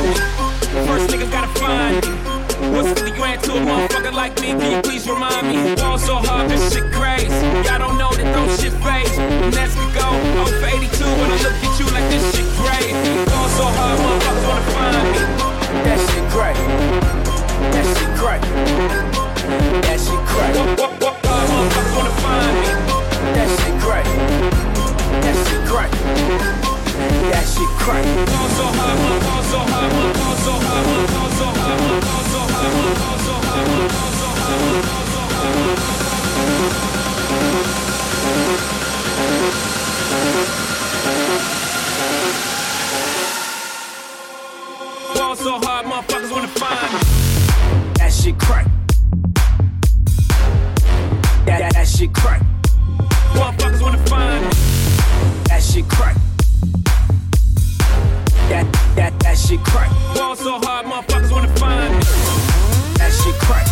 me. First nigga gotta find me. What's 50 grand to a motherfucker like me? Can you please remind me? Fall so hard, this shit crazy. Y'all don't know that those shit phase. Let's go. For 82 when I look at you like this shit great. Fall so hard, motherfuckers wanna find me. That shit great. That shit great. That shit great. What, what, what, motherfuckers wanna find me. That shit great. That shit great. That shit crack. Fall so hard, motherfuckers wanna find me. That shit crack. That, that, that shit crack. Motherfuckers wanna find me. That shit crack. Shit crack. Ball so hard, motherfuckers wanna find me. That shit crack.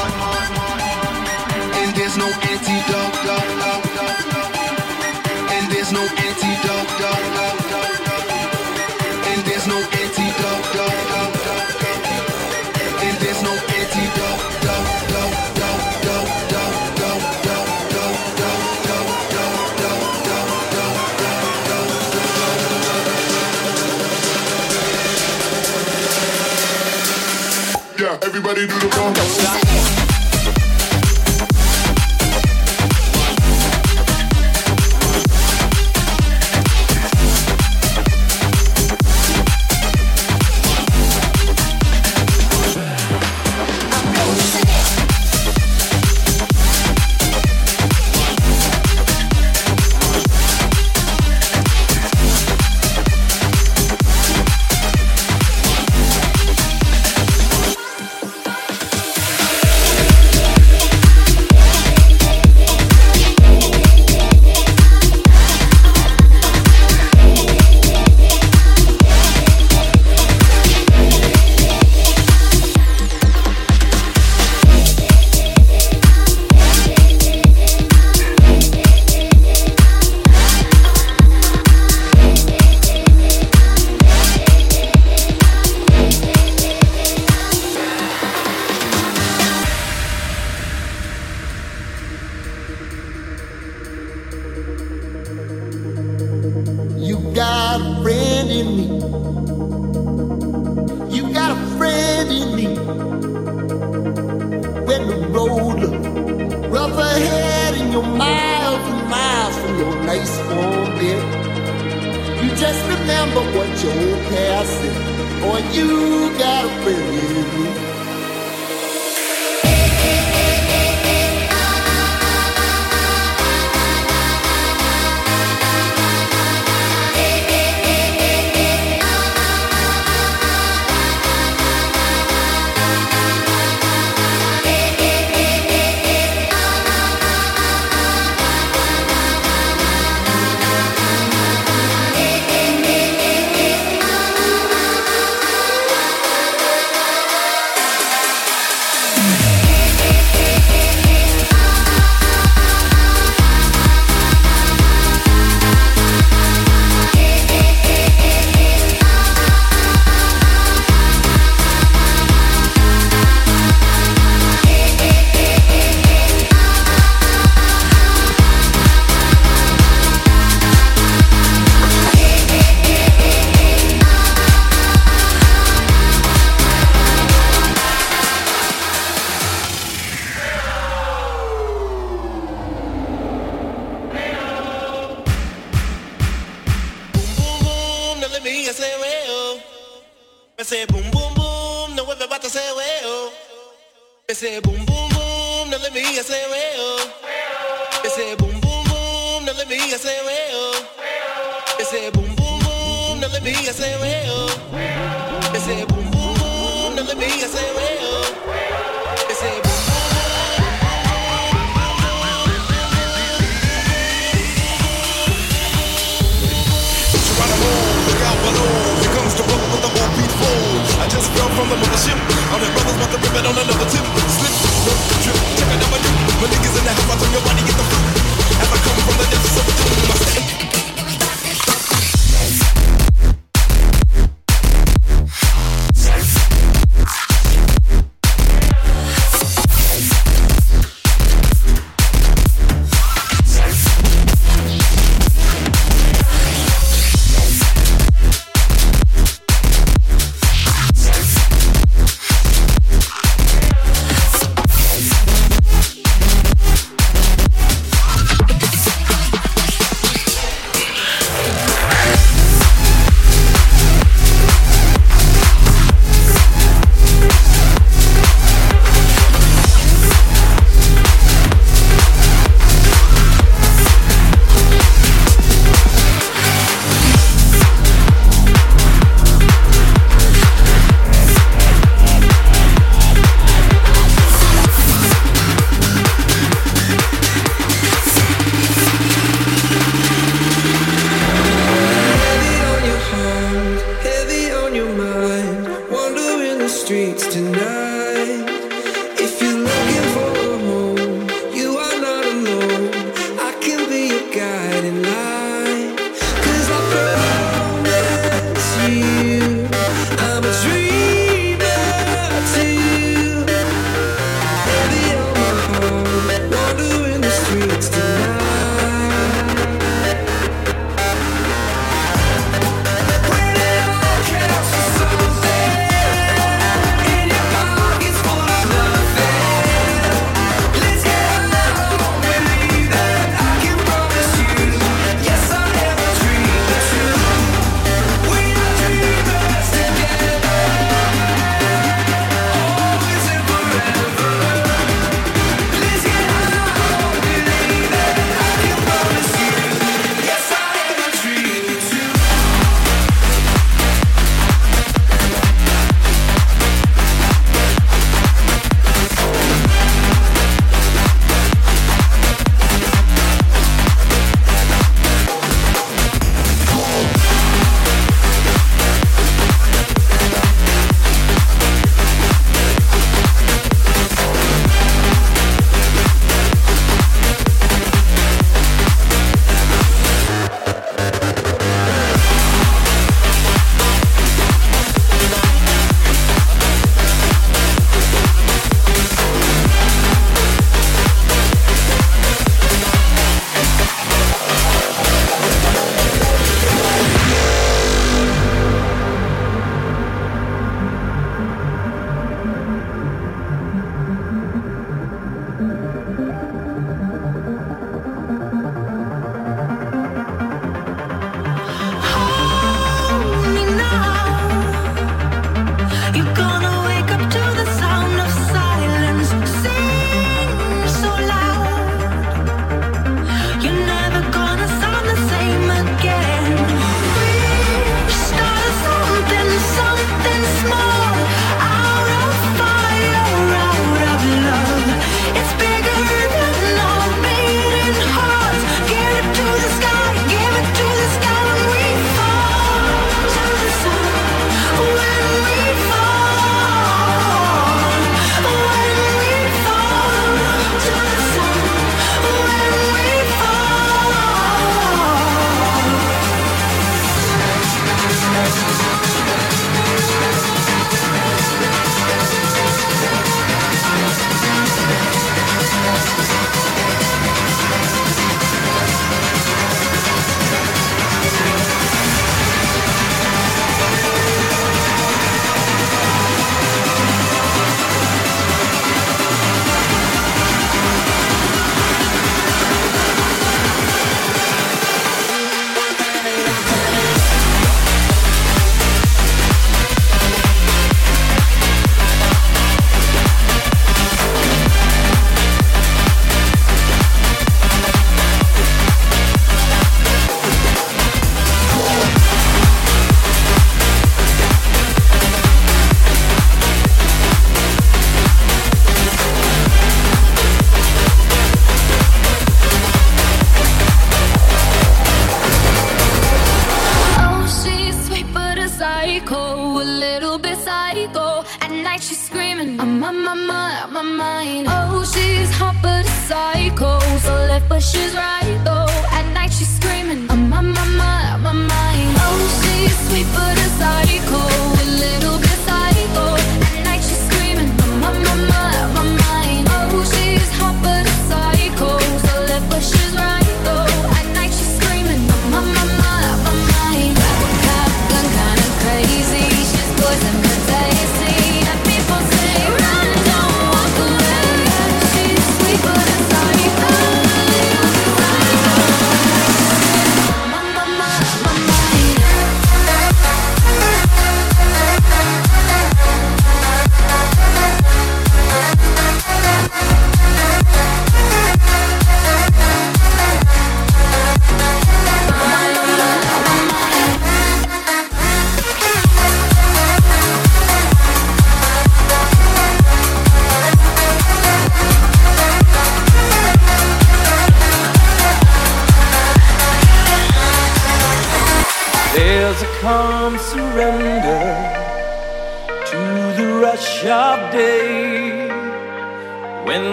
there's no antidote. And there's no antidote. And there's no antidote. And there's no antidote. everybody do the bump.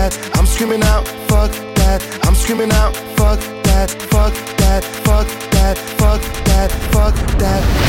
that. I'm screaming out, fuck that. I'm screaming out, fuck that, fuck that, fuck that, fuck that, fuck that. Fuck that.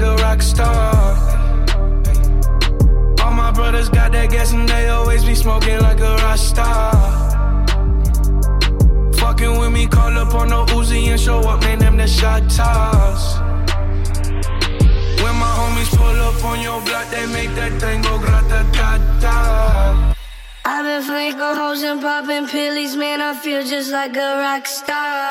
like a rock star. All my brothers got that gas and they always be smoking like a rock star. Fucking with me, call up on no Uzi and show up, man. them the shot toss. When my homies pull up on your block, they make that thing go grata ta ta. I've been flanking hoes and popping pillies, man. I feel just like a rock star.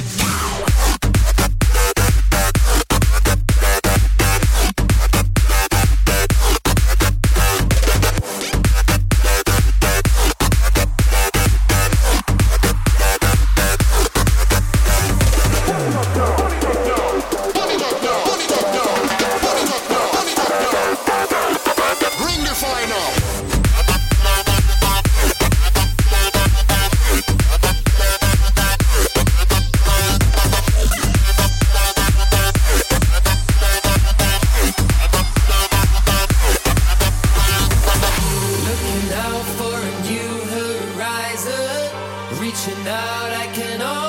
Reaching out, I can almost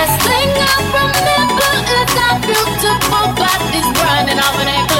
Last thing I remember is our beautiful bodies grinding off in that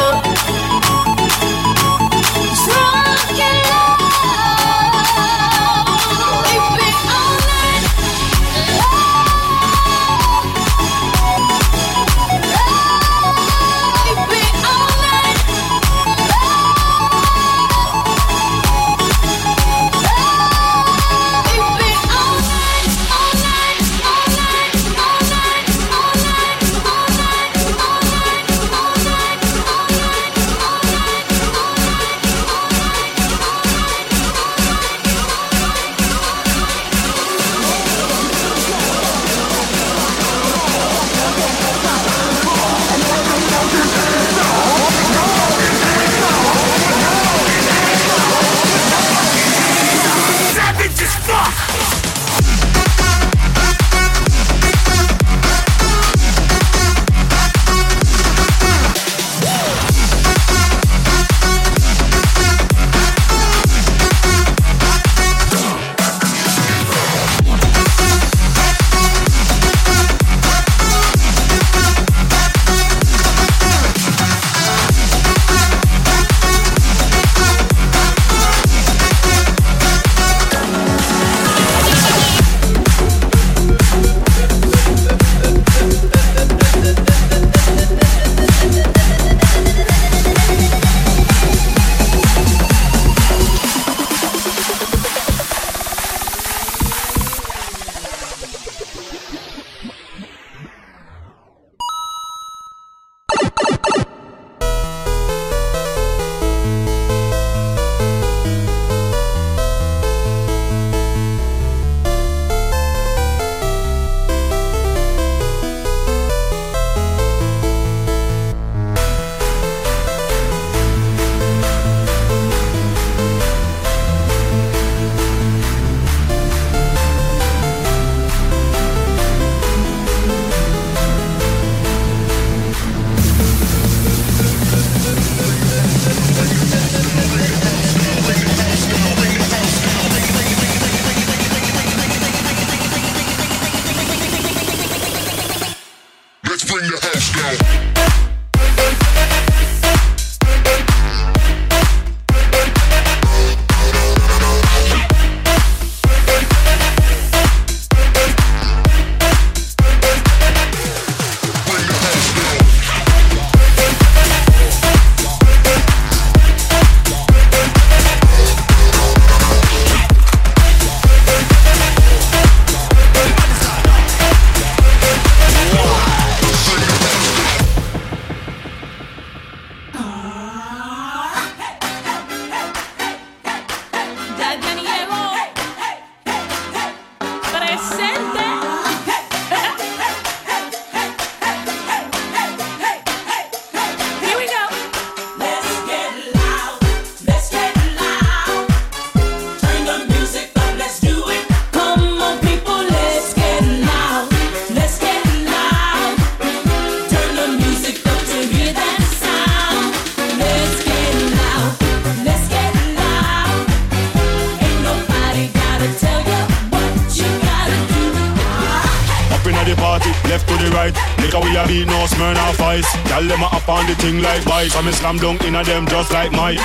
me slam dunk inna them just like Mike.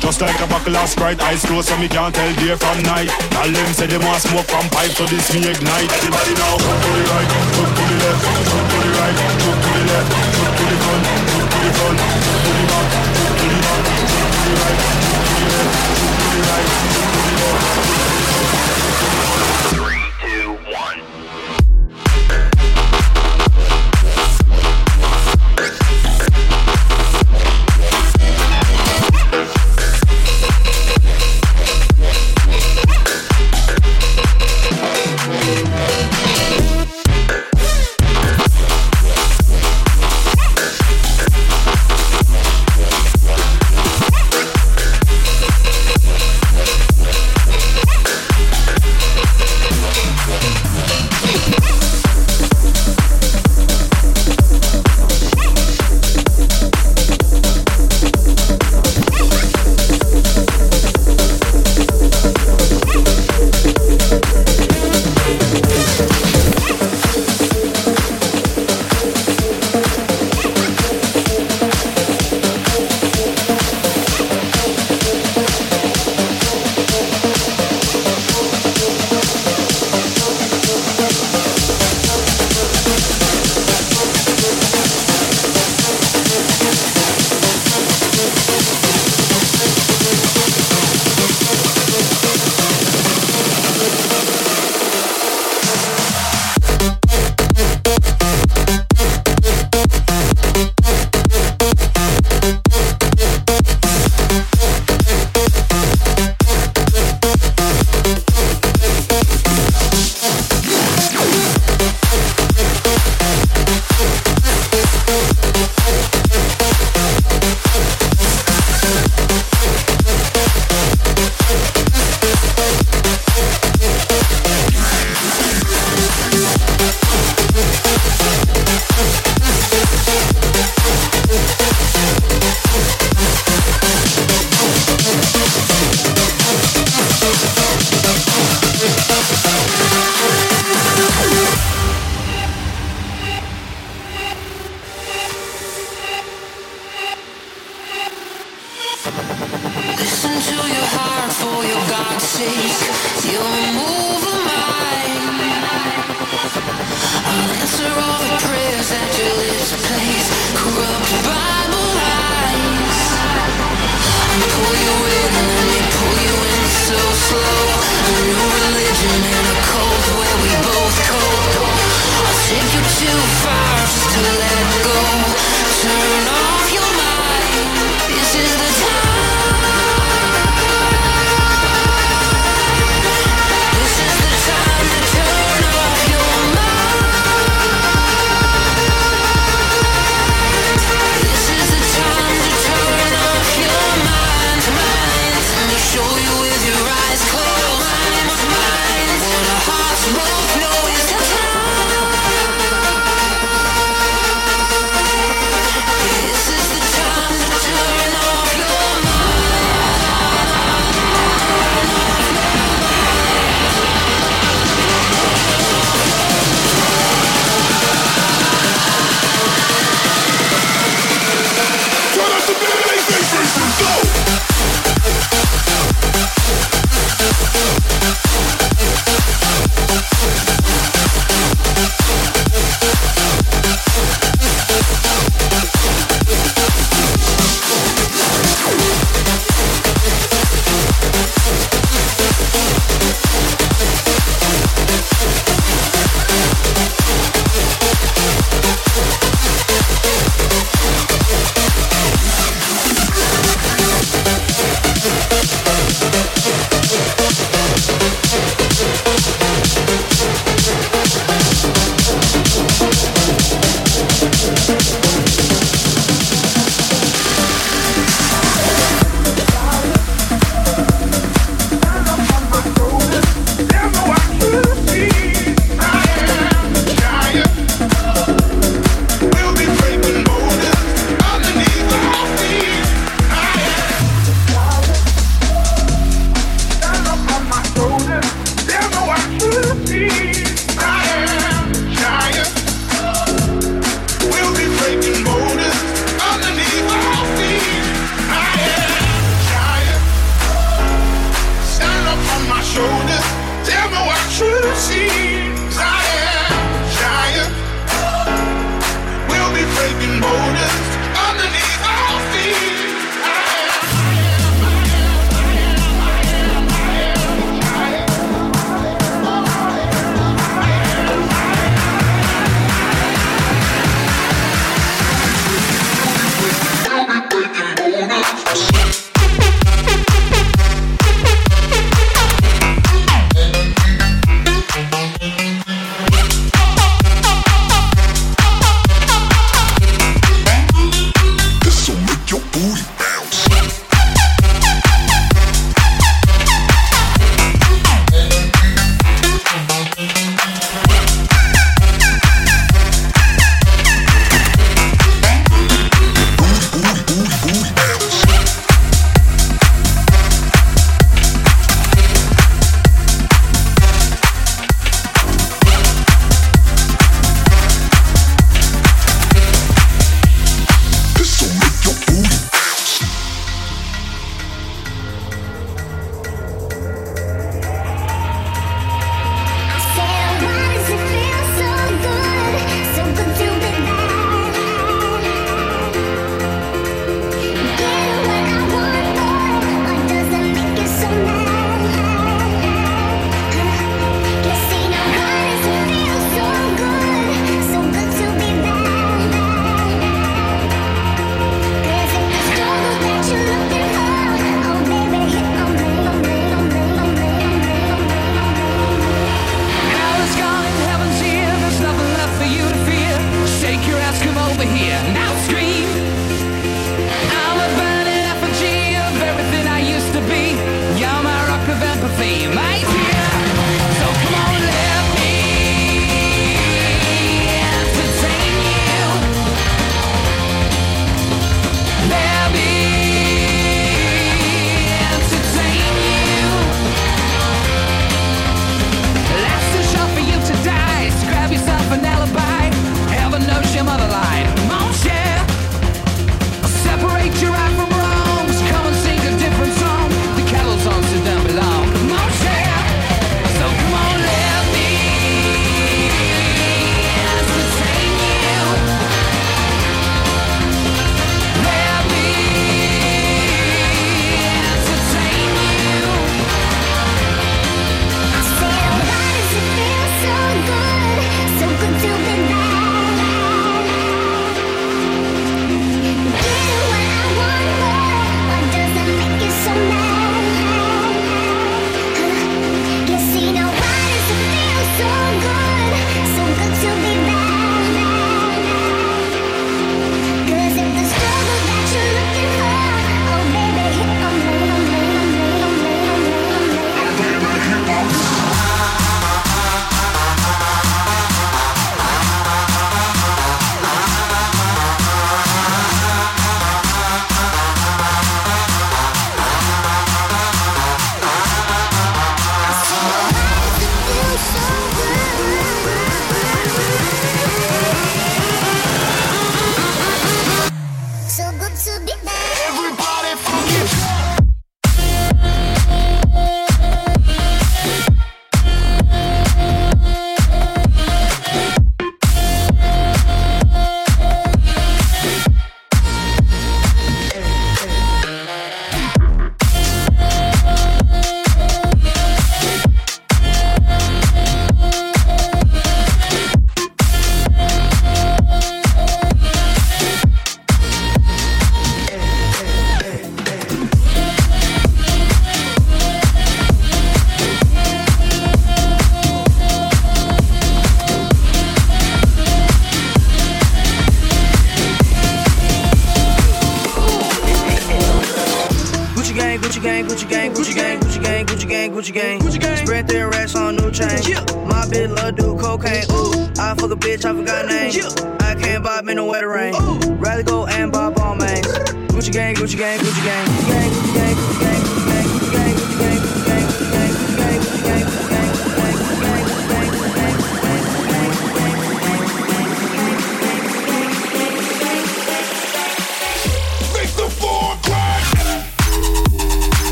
Just like a buckle of Sprite, eyes closed so me can't tell day from night. Tell them say they want smoke from pipe, so this me ignite. Everybody now, to the right, to the left, to the right, to the left, to the front, to the front, to the back, to the back, to the right,